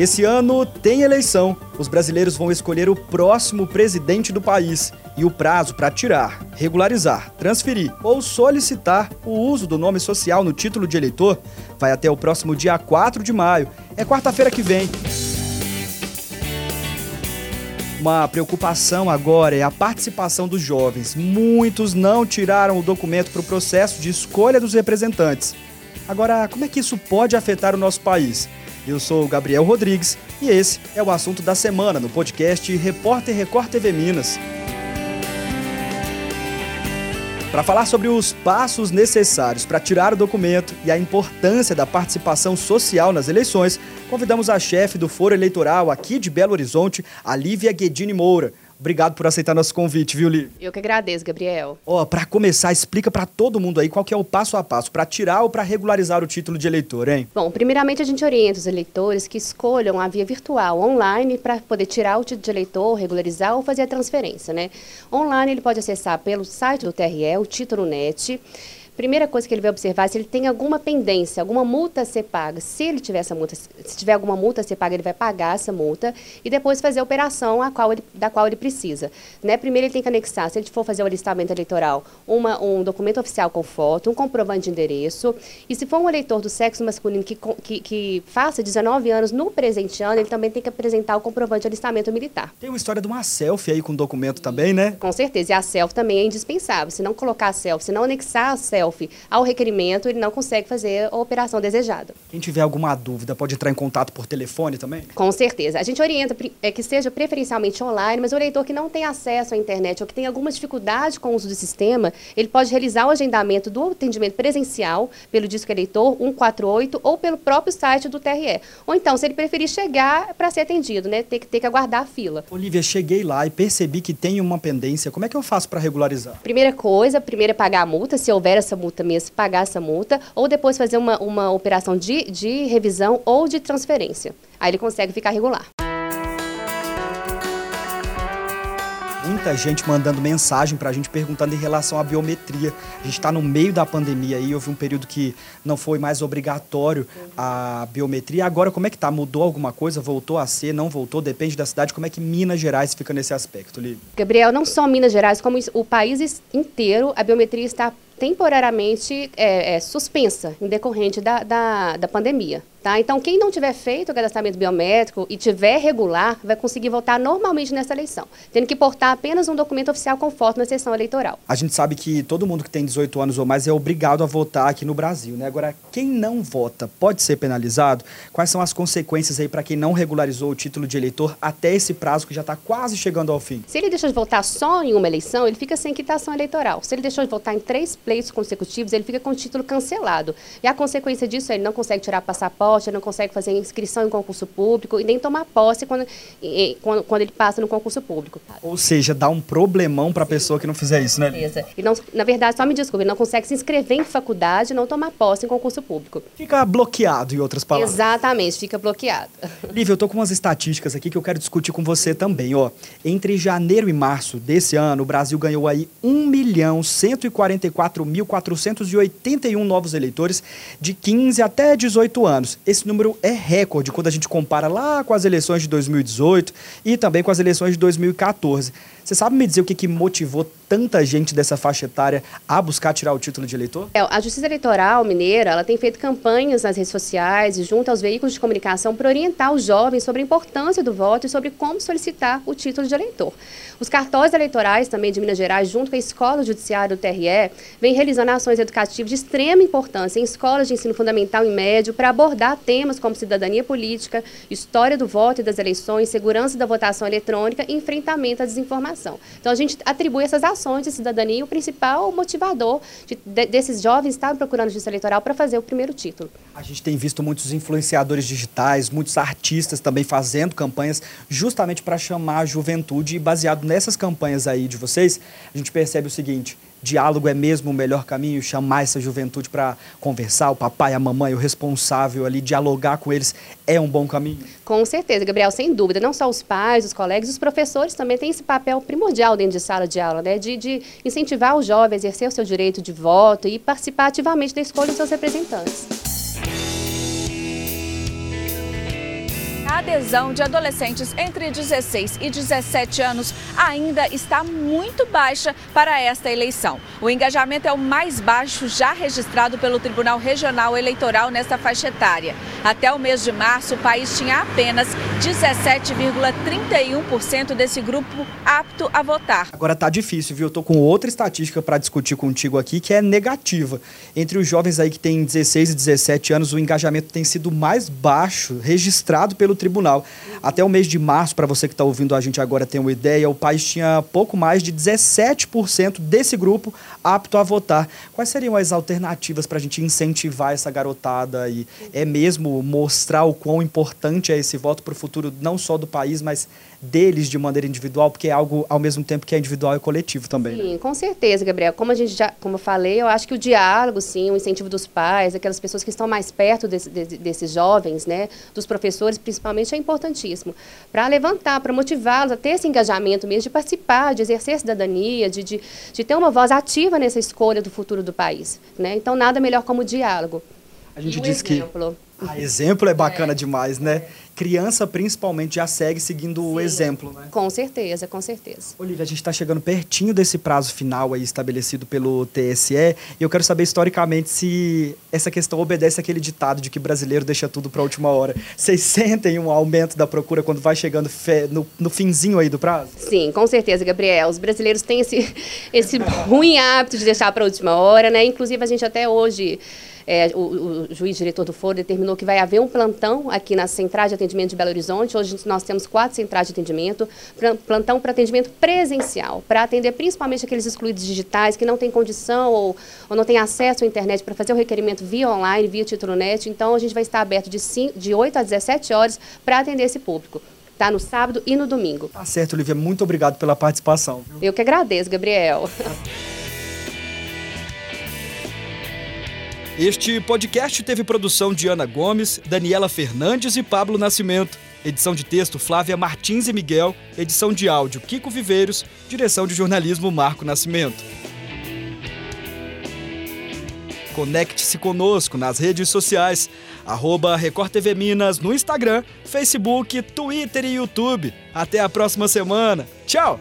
Esse ano tem eleição. Os brasileiros vão escolher o próximo presidente do país. E o prazo para tirar, regularizar, transferir ou solicitar o uso do nome social no título de eleitor vai até o próximo dia 4 de maio. É quarta-feira que vem. Uma preocupação agora é a participação dos jovens. Muitos não tiraram o documento para o processo de escolha dos representantes. Agora, como é que isso pode afetar o nosso país? Eu sou o Gabriel Rodrigues e esse é o assunto da semana no podcast Repórter Record TV Minas. Para falar sobre os passos necessários para tirar o documento e a importância da participação social nas eleições, convidamos a chefe do Foro Eleitoral aqui de Belo Horizonte, a Lívia Guedini Moura. Obrigado por aceitar nosso convite, viu, Li? Eu que agradeço, Gabriel. Ó, oh, para começar, explica para todo mundo aí qual que é o passo a passo para tirar ou para regularizar o título de eleitor, hein? Bom, primeiramente a gente orienta os eleitores que escolham a via virtual, online, para poder tirar o título de eleitor, regularizar ou fazer a transferência, né? Online ele pode acessar pelo site do TRE, o título net primeira coisa que ele vai observar é se ele tem alguma pendência, alguma multa a ser paga. Se ele tiver essa multa, se tiver alguma multa a ser paga, ele vai pagar essa multa e depois fazer a operação a qual ele, da qual ele precisa. Né? Primeiro ele tem que anexar, se ele for fazer o alistamento eleitoral, uma, um documento oficial com foto, um comprovante de endereço. E se for um eleitor do sexo masculino que, que, que faça 19 anos no presente ano, ele também tem que apresentar o comprovante de alistamento militar. Tem uma história de uma selfie aí com documento também, né? Com certeza. E a selfie também é indispensável. Se não colocar a selfie, se não anexar a selfie, ao requerimento, ele não consegue fazer a operação desejada. Quem tiver alguma dúvida pode entrar em contato por telefone também? Com certeza. A gente orienta é, que seja preferencialmente online, mas o eleitor que não tem acesso à internet ou que tem alguma dificuldade com o uso do sistema, ele pode realizar o agendamento do atendimento presencial pelo disco eleitor 148 ou pelo próprio site do TRE. Ou então, se ele preferir chegar para ser atendido, né, ter que ter que aguardar a fila. Olivia, cheguei lá e percebi que tem uma pendência. Como é que eu faço para regularizar? Primeira coisa, primeiro é pagar a multa, se houver essa multa mesmo, pagar essa multa, ou depois fazer uma, uma operação de, de revisão ou de transferência. Aí ele consegue ficar regular. muita gente mandando mensagem para a gente perguntando em relação à biometria. A gente está no meio da pandemia e houve um período que não foi mais obrigatório a biometria. Agora, como é que tá? Mudou alguma coisa? Voltou a ser? Não voltou? Depende da cidade. Como é que Minas Gerais fica nesse aspecto, Lívia? Gabriel, não só Minas Gerais, como o país inteiro, a biometria está temporariamente é, é, suspensa em decorrente da, da, da pandemia. Tá? Então, quem não tiver feito o cadastramento biométrico e tiver regular, vai conseguir votar normalmente nessa eleição, tendo que portar apenas um documento oficial com foto na sessão eleitoral. A gente sabe que todo mundo que tem 18 anos ou mais é obrigado a votar aqui no Brasil, né? Agora, quem não vota pode ser penalizado? Quais são as consequências aí para quem não regularizou o título de eleitor até esse prazo que já está quase chegando ao fim? Se ele deixou de votar só em uma eleição, ele fica sem quitação eleitoral. Se ele deixou de votar em três pleitos consecutivos, ele fica com o título cancelado. E a consequência disso, é ele não consegue tirar passaporte ele não consegue fazer inscrição em concurso público e nem tomar posse quando, quando, quando ele passa no concurso público. Ou seja, dá um problemão para a pessoa que não fizer isso, né? Beleza. E não, na verdade, só me desculpe, ele não consegue se inscrever em faculdade e não tomar posse em concurso público. Fica bloqueado, em outras palavras. Exatamente, fica bloqueado. Lívia, eu tô com umas estatísticas aqui que eu quero discutir com você também, ó. Entre janeiro e março desse ano, o Brasil ganhou aí 1 milhão 144 mil 481 novos eleitores de 15 até 18 anos. Esse número é recorde quando a gente compara lá com as eleições de 2018 e também com as eleições de 2014. Você sabe me dizer o que, que motivou tanta gente dessa faixa etária a buscar tirar o título de eleitor? É, a Justiça Eleitoral Mineira ela tem feito campanhas nas redes sociais e junto aos veículos de comunicação para orientar os jovens sobre a importância do voto e sobre como solicitar o título de eleitor. Os cartórios eleitorais também de Minas Gerais, junto com a Escola Judiciária do TRE, vem realizando ações educativas de extrema importância em escolas de ensino fundamental e médio para abordar temas como cidadania política, história do voto e das eleições, segurança da votação eletrônica e enfrentamento à desinformação. Então a gente atribui essas ações de cidadania e o principal motivador de, de, desses jovens estar procurando justiça eleitoral para fazer o primeiro título. A gente tem visto muitos influenciadores digitais, muitos artistas também fazendo campanhas justamente para chamar a juventude e baseado nessas campanhas aí de vocês, a gente percebe o seguinte, diálogo é mesmo o melhor caminho, chamar essa juventude para conversar, o papai, a mamãe, o responsável ali, dialogar com eles é um bom caminho? Com certeza, Gabriel, sem dúvida. Não só os pais, os colegas, os professores também têm esse papel primordial dentro de sala de aula, né? De, de incentivar o jovem a exercer o seu direito de voto e participar ativamente da escolha dos seus representantes. Adesão de adolescentes entre 16 e 17 anos ainda está muito baixa para esta eleição. O engajamento é o mais baixo já registrado pelo Tribunal Regional Eleitoral nesta faixa etária. Até o mês de março, o país tinha apenas 17,31% desse grupo apto a votar. Agora tá difícil, viu? Eu tô com outra estatística para discutir contigo aqui que é negativa. Entre os jovens aí que têm 16 e 17 anos, o engajamento tem sido mais baixo registrado pelo tribunal. Até o mês de março, para você que está ouvindo a gente agora ter uma ideia, o país tinha pouco mais de 17% desse grupo apto a votar. Quais seriam as alternativas para a gente incentivar essa garotada aí? É mesmo mostrar o quão importante é esse voto para o futuro não só do país, mas deles de maneira individual, porque é algo ao mesmo tempo que é individual e coletivo também. Né? Sim, né? com certeza, Gabriel. Como a gente já, como eu falei, eu acho que o diálogo, sim, o incentivo dos pais, aquelas pessoas que estão mais perto desse, de, desses jovens, né, dos professores, principalmente, é importantíssimo para levantar, para motivá-los a ter esse engajamento mesmo, de participar, de exercer cidadania, de, de, de ter uma voz ativa nessa escolha do futuro do país, né? Então nada melhor como o diálogo. A gente um diz exemplo. que ah, exemplo é bacana é. demais, né? Criança, principalmente, já segue seguindo Sim. o exemplo, né? Com certeza, com certeza. Olivia, a gente está chegando pertinho desse prazo final aí estabelecido pelo TSE e eu quero saber historicamente se essa questão obedece aquele ditado de que brasileiro deixa tudo para a última hora. Vocês sentem um aumento da procura quando vai chegando no, no finzinho aí do prazo? Sim, com certeza, Gabriel. Os brasileiros têm esse, esse ruim hábito de deixar para a última hora, né? Inclusive, a gente até hoje é, o, o, juiz diretor do foro determinou que vai haver um plantão aqui na central de atendimento de Belo Horizonte. Hoje nós temos quatro centrais de atendimento, plantão para atendimento presencial, para atender principalmente aqueles excluídos digitais que não têm condição ou, ou não têm acesso à internet para fazer o requerimento via online, via título net. Então, a gente vai estar aberto de, 5, de 8 a 17 horas para atender esse público tá? No sábado e no domingo. Tá certo, Olivia. Muito obrigado pela participação. Eu que agradeço, Gabriel. Este podcast teve produção de Ana Gomes, Daniela Fernandes e Pablo Nascimento. Edição de texto Flávia Martins e Miguel. Edição de áudio Kiko Viveiros. Direção de jornalismo Marco Nascimento. Conecte-se conosco nas redes sociais. Arroba Record TV Minas no Instagram, Facebook, Twitter e YouTube. Até a próxima semana. Tchau!